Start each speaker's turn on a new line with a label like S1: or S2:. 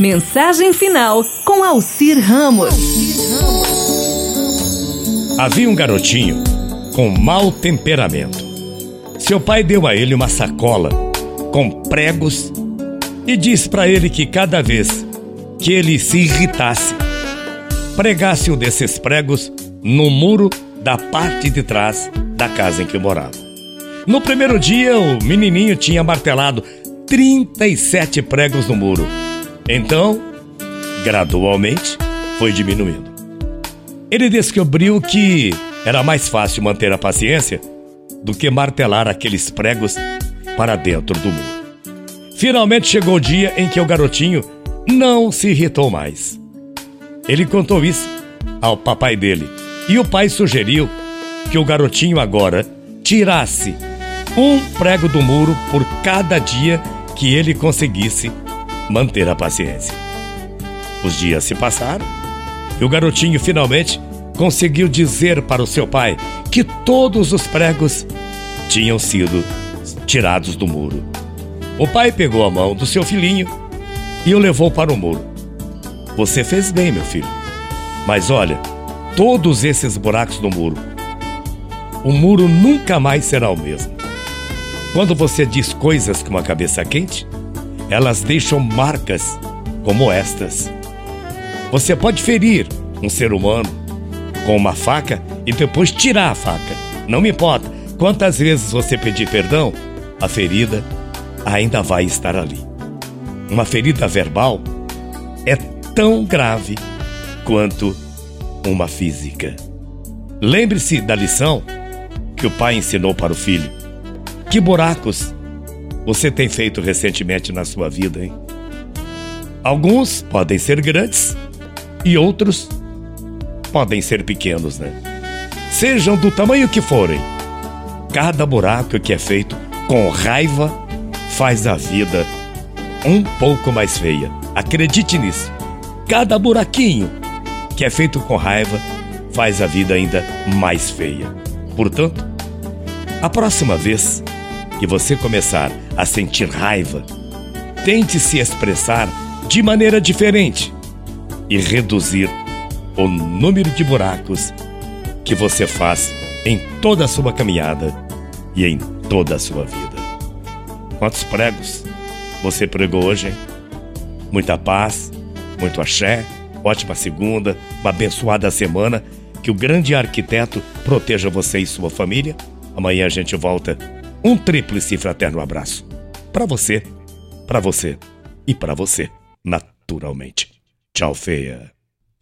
S1: Mensagem final com Alcir Ramos.
S2: Havia um garotinho com mau temperamento. Seu pai deu a ele uma sacola com pregos e disse para ele que cada vez que ele se irritasse, pregasse um desses pregos no muro da parte de trás da casa em que morava. No primeiro dia, o menininho tinha martelado 37 pregos no muro. Então, gradualmente, foi diminuindo. Ele descobriu que era mais fácil manter a paciência do que martelar aqueles pregos para dentro do muro. Finalmente chegou o dia em que o garotinho não se irritou mais. Ele contou isso ao papai dele e o pai sugeriu que o garotinho agora tirasse um prego do muro por cada dia que ele conseguisse manter a paciência. Os dias se passaram e o garotinho finalmente conseguiu dizer para o seu pai que todos os pregos tinham sido tirados do muro. O pai pegou a mão do seu filhinho e o levou para o muro. Você fez bem, meu filho. Mas olha, todos esses buracos no muro, o muro nunca mais será o mesmo. Quando você diz coisas com a cabeça quente, elas deixam marcas como estas. Você pode ferir um ser humano com uma faca e depois tirar a faca. Não me importa quantas vezes você pedir perdão, a ferida ainda vai estar ali. Uma ferida verbal é tão grave quanto uma física. Lembre-se da lição que o pai ensinou para o filho. Que buracos você tem feito recentemente na sua vida, hein? Alguns podem ser grandes e outros podem ser pequenos, né? Sejam do tamanho que forem, cada buraco que é feito com raiva faz a vida um pouco mais feia. Acredite nisso. Cada buraquinho que é feito com raiva faz a vida ainda mais feia. Portanto, a próxima vez que você começar a sentir raiva, tente se expressar de maneira diferente e reduzir o número de buracos que você faz em toda a sua caminhada e em toda a sua vida. Quantos pregos você pregou hoje? Hein? Muita paz, muito axé, ótima segunda, uma abençoada semana. Que o grande arquiteto proteja você e sua família. Amanhã a gente volta um tríplice fraterno abraço. Para você, para você e para você, naturalmente. Tchau, feia.